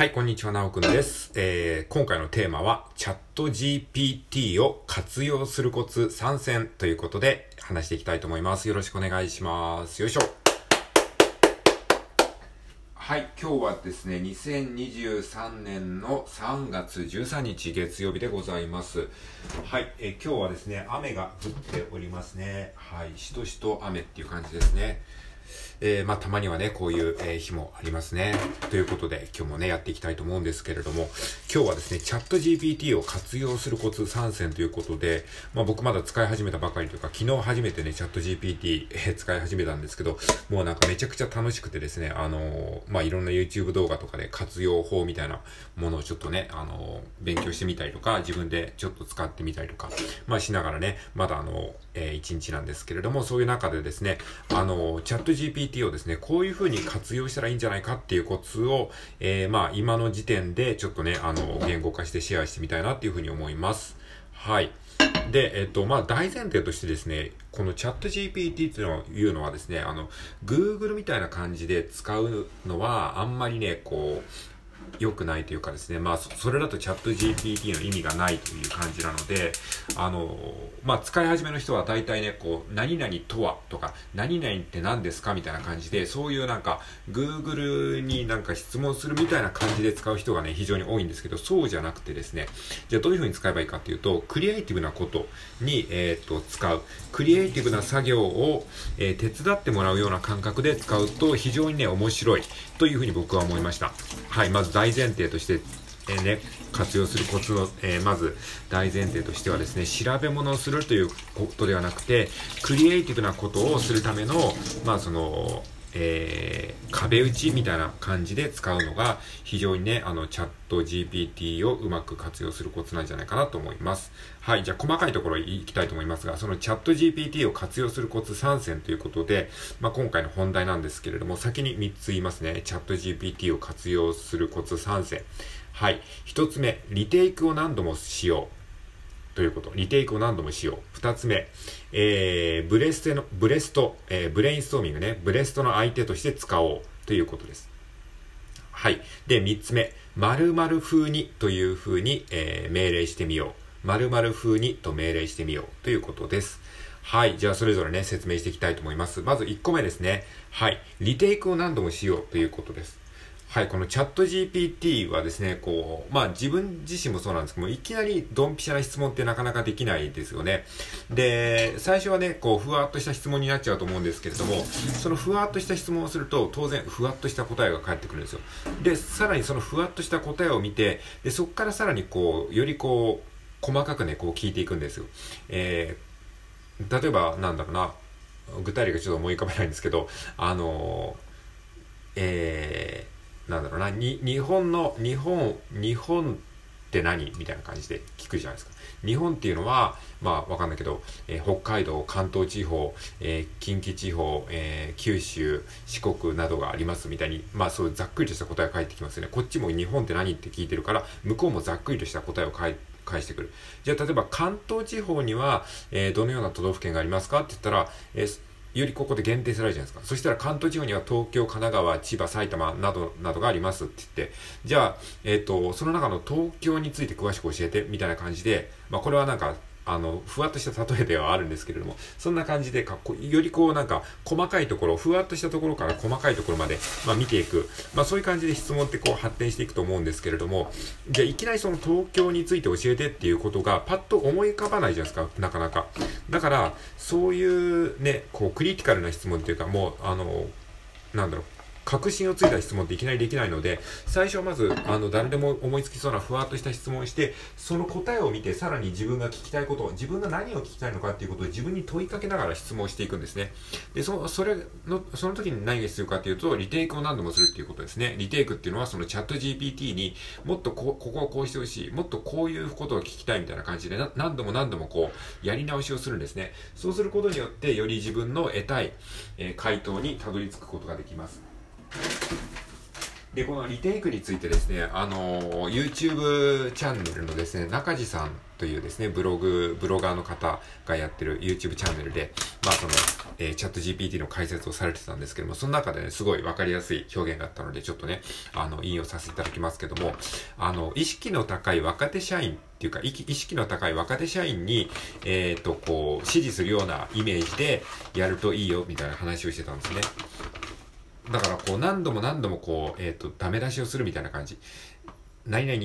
はい、こんにちは、なおくんです。えー、今回のテーマは、チャット GPT を活用するコツ参戦ということで話していきたいと思います。よろしくお願いします。よいしょ。はい、今日はですね、2023年の3月13日月曜日でございます。はい、え今日はですね、雨が降っておりますね。はい、しとしと雨っていう感じですね。えー、まあ、たまにはね、こういう、えー、日もありますね。ということで、今日もね、やっていきたいと思うんですけれども、今日はですね、チャット GPT を活用するコツ参戦ということで、まあ、僕まだ使い始めたばかりというか、昨日初めてね、チャット GPT、えー、使い始めたんですけど、もうなんかめちゃくちゃ楽しくてですね、あのまあ、いろんな YouTube 動画とかで活用法みたいなものをちょっとね、あの勉強してみたりとか、自分でちょっと使ってみたりとか、まあ、しながらね、まだあの、えー、一日なんですけれども、そういう中でですね、あのチャット GPT をですね、こういうふうに活用したらいいんじゃないかっていうコツを、えー、まあ、今の時点でちょっとね、あの、言語化してシェアしてみたいなっていうふうに思います。はい。で、えっと、まあ、大前提としてですね、このチャット GPT っていうのはですね、あの、Google みたいな感じで使うのは、あんまりね、こう、良くないというかですね、まあ、それだとチャット GPT の意味がないという感じなので、あの、まあ、使い始めの人は大体ね、こう、何々とはとか、何々って何ですかみたいな感じで、そういうなんか、Google になんか質問するみたいな感じで使う人がね、非常に多いんですけど、そうじゃなくてですね、じゃあどういう風に使えばいいかっていうと、クリエイティブなことに、えっ、と、使う。クリエイティブな作業を、えー、手伝ってもらうような感覚で使うと、非常にね、面白いという風に僕は思いました。はい、まず大前提として、えー、ね、活用するコツの、えー、まず大前提としてはですね、調べ物をするということではなくて、クリエイティブなことをするための、まあその、えー、壁打ちみたいな感じで使うのが非常にね、あの、チャット GPT をうまく活用するコツなんじゃないかなと思います。はい、じゃあ細かいところいきたいと思いますが、そのチャット GPT を活用するコツ3選ということで、まあ、今回の本題なんですけれども、先に3つ言いますね。チャット GPT を活用するコツ3選。はい。1つ目、リテイクを何度も使用。ということ。リテイクを何度もしよう。二つ目、えー、ブレステの、ブレスト、えー、ブレインストーミングね、ブレストの相手として使おうということです。はい。で、三つ目、〇〇風にという風に、えー、命令してみよう。〇〇風にと命令してみようということです。はい。じゃあ、それぞれね、説明していきたいと思います。まず1個目ですね。はい。リテイクを何度もしようということです。はい、このチャット GPT はですね、こう、まあ自分自身もそうなんですけども、いきなりドンピシャな質問ってなかなかできないですよね。で、最初はね、こう、ふわっとした質問になっちゃうと思うんですけれども、そのふわっとした質問をすると、当然、ふわっとした答えが返ってくるんですよ。で、さらにそのふわっとした答えを見て、で、そこからさらにこう、よりこう、細かくね、こう聞いていくんですよ。えー、例えば、なんだろうな、具体例がちょっと思い浮かべないんですけど、あのえー、なんだろうな、に、日本の、日本、日本って何？みたいな感じで聞くじゃないですか。日本っていうのは、まあわかんないけど、えー、北海道、関東地方、えー、近畿地方、えー、九州、四国などがありますみたいに、まあそうざっくりとした答えが返ってきますよね。こっちも日本って何って聞いてるから、向こうもざっくりとした答えを返返してくる。じゃあ例えば関東地方には、えー、どのような都道府県がありますか？って言ったら、えーよりここで限定されるじゃないですか。そしたら関東地方には東京、神奈川、千葉、埼玉など、などがありますって言って、じゃあ、えっ、ー、と、その中の東京について詳しく教えて、みたいな感じで、まあこれはなんか、あの、ふわっとした例えではあるんですけれども、そんな感じでかっこよりこうなんか、細かいところ、ふわっとしたところから細かいところまで、まあ見ていく。まあそういう感じで質問ってこう発展していくと思うんですけれども、じゃあいきなりその東京について教えてっていうことがパッと思い浮かばないじゃないですか、なかなか。だから、そういうね、こうクリティカルな質問っていうか、もう、あの、なんだろう、確信をついた質問っていきなりできないので、最初はまず、あの、誰でも思いつきそうなふわっとした質問をして、その答えを見て、さらに自分が聞きたいこと、自分が何を聞きたいのかっていうことを自分に問いかけながら質問していくんですね。で、そ、それの、その時に何が必要かっていうと、リテイクを何度もするっていうことですね。リテイクっていうのは、そのチャット GPT にもっとこ、ここをこうしてほしい、もっとこういうことを聞きたいみたいな感じで、何度も何度もこう、やり直しをするんですね。そうすることによって、より自分の得たい、えー、回答にたどり着くことができます。で、このリテイクについてですね、あの、YouTube チャンネルのですね、中地さんというですね、ブログ、ブロガーの方がやってる YouTube チャンネルで、まあその、えー、チャット GPT の解説をされてたんですけども、その中でね、すごいわかりやすい表現があったので、ちょっとね、あの、引用させていただきますけども、あの、意識の高い若手社員っていうか、意識の高い若手社員に、えっ、ー、と、こう、指示するようなイメージでやるといいよ、みたいな話をしてたんですね。だからこう何度も何度もこう、えっ、ー、と、ダメ出しをするみたいな感じ。何々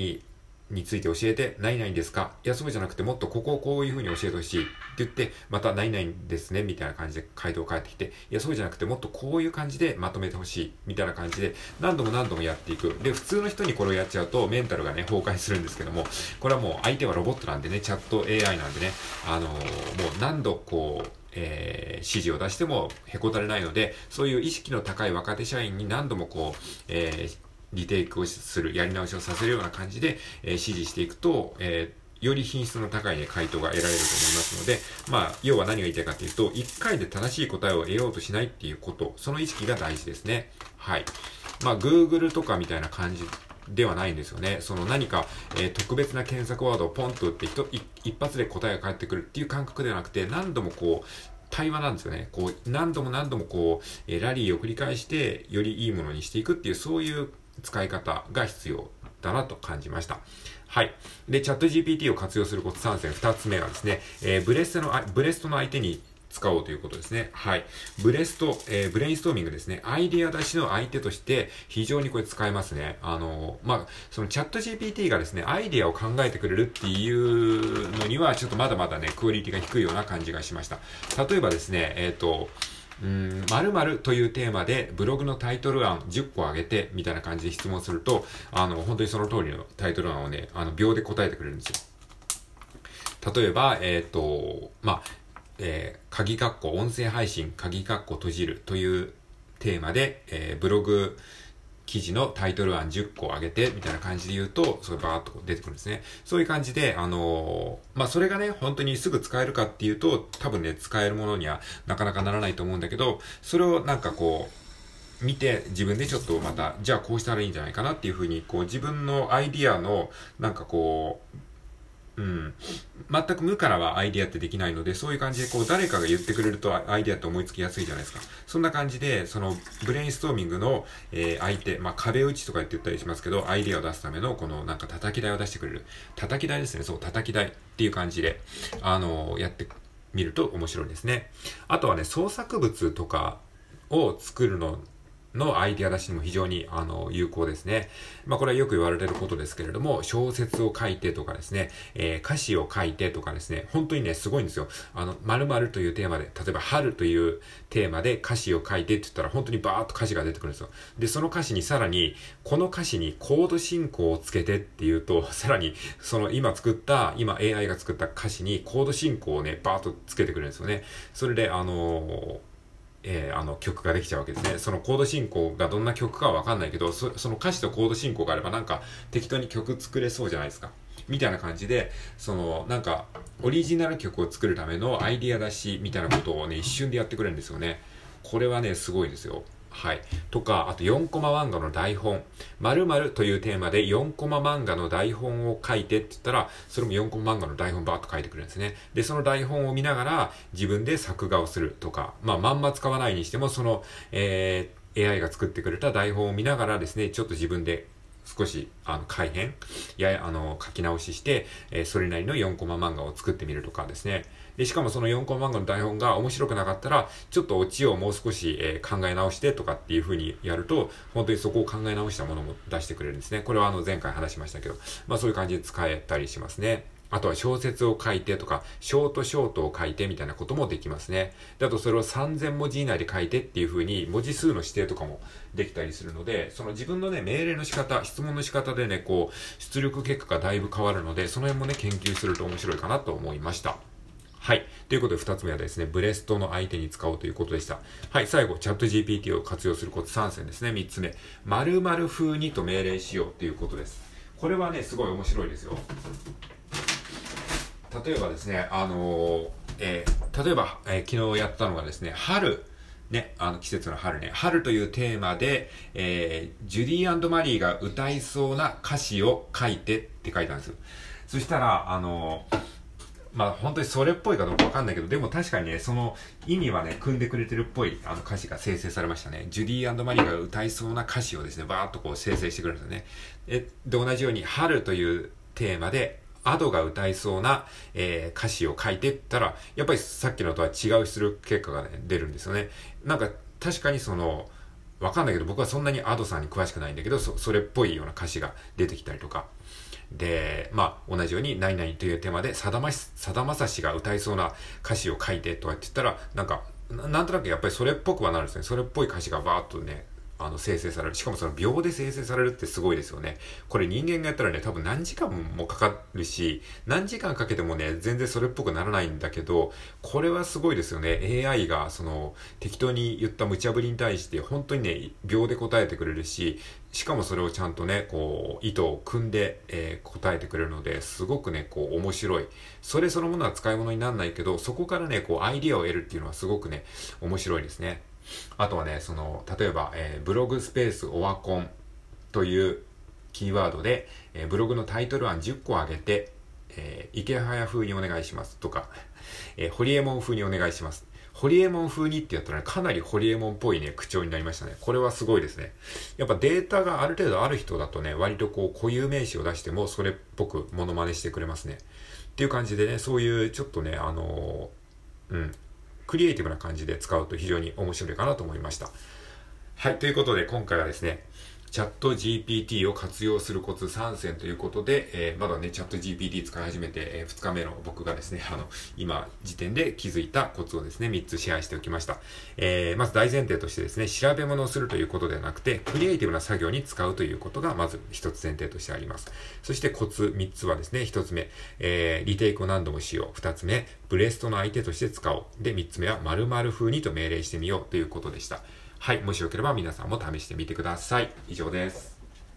について教えて、何々ですか？いや、そうじゃなくて、もっとここをこういう風に教えてほしいって言って、また何々ですね、みたいな感じで回答返ってきて、いや、そうじゃなくて、もっとこういう感じでまとめてほしい、みたいな感じで、何度も何度もやっていく。で、普通の人にこれをやっちゃうと、メンタルがね、崩壊するんですけども、これはもう相手はロボットなんでね、チャット AI なんでね、あのー、もう何度こう、えー、指示を出してもへこたれないので、そういう意識の高い若手社員に何度もこう、えー、リテイクをする、やり直しをさせるような感じで、えー、指示していくと、えー、より品質の高い、ね、回答が得られると思いますので、まあ、要は何が言いたいかというと、1回で正しい答えを得ようとしないっていうこと、その意識が大事ですね。はい。まあ、Google とかみたいな感じではないんですよね。その何か、えー、特別な検索ワードをポンと打って一発で答えが返ってくるっていう感覚ではなくて、何度もこう、対話なんですよね。こう、何度も何度もこう、えー、ラリーを繰り返して、よりいいものにしていくっていう、そういう使い方が必要だなと感じました。はい。で、 ChatGPT を活用するコツ3選、2つ目はですね、えー、ブレストの、ブレストの相手に使おうということですね。はい。ブレスト、えー、ブレインストーミングですね。アイディア出しの相手として非常にこれ使えますね。あの、まあ、そのチャット GPT がですね、アイディアを考えてくれるっていうのにはちょっとまだまだね、クオリティが低いような感じがしました。例えばですね、えっ、ー、と、うん、〇〇というテーマでブログのタイトル案10個あげてみたいな感じで質問すると、あの、本当にその通りのタイトル案をね、あの、秒で答えてくれるんですよ。例えば、えっ、ー、と、まあ、えー、鍵括弧音声配信、鍵括弧閉じるというテーマで、えー、ブログ記事のタイトル案10個上げて、みたいな感じで言うと、それバーっと出てくるんですね。そういう感じで、あのー、まあ、それがね、本当にすぐ使えるかっていうと、多分ね、使えるものにはなかなかならないと思うんだけど、それをなんかこう、見て自分でちょっとまた、じゃあこうしたらいいんじゃないかなっていうふうに、こう自分のアイディアの、なんかこう、うん。全く無からはアイディアってできないので、そういう感じでこう誰かが言ってくれるとアイディアって思いつきやすいじゃないですか。そんな感じで、そのブレインストーミングの、えー、相手、まあ、壁打ちとか言って言ったりしますけど、アイディアを出すためのこのなんか叩き台を出してくれる。叩き台ですね。そう、叩き台っていう感じで、あのー、やってみると面白いですね。あとはね、創作物とかを作るののアイディア出しにも非常にあの有効ですね。まあこれはよく言われることですけれども、小説を書いてとかですね、えー、歌詞を書いてとかですね、本当にね、すごいんですよ。あの、〇〇というテーマで、例えば春というテーマで歌詞を書いてって言ったら本当にバーっと歌詞が出てくるんですよ。で、その歌詞にさらに、この歌詞にコード進行をつけてっていうと、さらにその今作った、今 AI が作った歌詞にコード進行をね、バーっとつけてくるんですよね。それで、あのーえー、あの曲ができちゃうわけですね。そのコード進行がどんな曲かはわかんないけどそ、その歌詞とコード進行があればなんか適当に曲作れそうじゃないですか。みたいな感じで、そのなんかオリジナル曲を作るためのアイディア出しみたいなことをね、一瞬でやってくれるんですよね。これはね、すごいですよ。はい。とか、あと4コマ漫画の台本。〇〇というテーマで4コマ漫画の台本を書いてって言ったら、それも4コマ漫画の台本バーっと書いてくるんですね。で、その台本を見ながら自分で作画をするとか、まあ、まんま使わないにしても、その、えー、AI が作ってくれた台本を見ながらですね、ちょっと自分で少し、あの、改変や、あの、書き直しして、えー、それなりの4コマ漫画を作ってみるとかですね。で、しかもその4コマ漫画の台本が面白くなかったら、ちょっとオチをもう少し、えー、考え直してとかっていう風にやると、本当にそこを考え直したものも出してくれるんですね。これはあの前回話しましたけど、まあそういう感じで使えたりしますね。あとは小説を書いてとか、ショートショートを書いてみたいなこともできますね。で、あとそれを3000文字以内で書いてっていう風に文字数の指定とかもできたりするので、その自分のね、命令の仕方、質問の仕方でね、こう、出力結果がだいぶ変わるので、その辺もね、研究すると面白いかなと思いました。はい。ということで、二つ目はですね、ブレストの相手に使おうということでした。はい。最後、チャット GPT を活用するコツ3選ですね。三つ目。〇〇風にと命令しようということです。これはね、すごい面白いですよ。例えばですね、あのー、えー、例えば、えー、昨日やったのがですね、春ね、あの季節の春ね、春というテーマで、えー、ジュディーマリーが歌いそうな歌詞を書いてって書いたんです。そしたら、あのまあ本当にそれっぽいかどうかわかんないけど、でも確かにね、その意味はね、組んでくれてるっぽいあの歌詞が生成されましたね。ジュディマリーが歌いそうな歌詞をですね、バーっとこう生成してくれるんですよね。え、で、同じように、春というテーマで、アドが歌いそうな、えー、歌詞を書いてったら、やっぱりさっきのとは違う出力結果が、ね、出るんですよね。なんか、確かにその、わかんないけど、僕はそんなにアドさんに詳しくないんだけど、それっぽいような歌詞が出てきたりとか。で、まあ、同じように、何々というテーマで、さだまし、さだまさしが歌いそうな歌詞を書いてとかって言ったら、なんか、なんとなくやっぱりそれっぽくはなるんですね。それっぽい歌詞がバーっとね、あの生成される。しかもその秒で生成されるってすごいですよね。これ人間がやったらね、多分何時間もかかるし、何時間かけてもね、全然それっぽくならないんだけど、これはすごいですよね。AI がその適当に言った無茶ぶりに対して本当にね、秒で答えてくれるし、しかもそれをちゃんとね、こう、意図を組んで、えー、答えてくれるので、すごくね、こう、面白い。それそのものは使い物にならないけど、そこからね、こう、アイディアを得るっていうのはすごくね、面白いですね。あとはね、その、例えば、えー、ブログスペースオワコンというキーワードで、えー、ブログのタイトル案10個上げて、えー、池早風にお願いしますとか、えー、ホリエモン風にお願いします。ホリエモン風にってやったら、ね、かなりホリエモンっぽいね、口調になりましたね。これはすごいですね。やっぱデータがある程度ある人だとね、割とこう固有名詞を出してもそれっぽくモノマネしてくれますね。っていう感じでね、そういうちょっとね、あのー、うん、クリエイティブな感じで使うと非常に面白いかなと思いました。はい、ということで今回はですね、チャット GPT を活用するコツ3選ということで、えー、まだね、チャット GPT 使い始めて、えー、2日目の僕がですね、あの、今時点で気づいたコツをですね、3つシェアしておきました。えー、まず大前提としてですね、調べ物をするということではなくて、クリエイティブな作業に使うということがまず1つ前提としてあります。そしてコツ3つはですね、1つ目、えー、リテイクを何度もしよう。2つ目、ブレストの相手として使おう。で、3つ目は〇〇風にと命令してみようということでした。はい。もしよければ皆さんも試してみてください。以上です。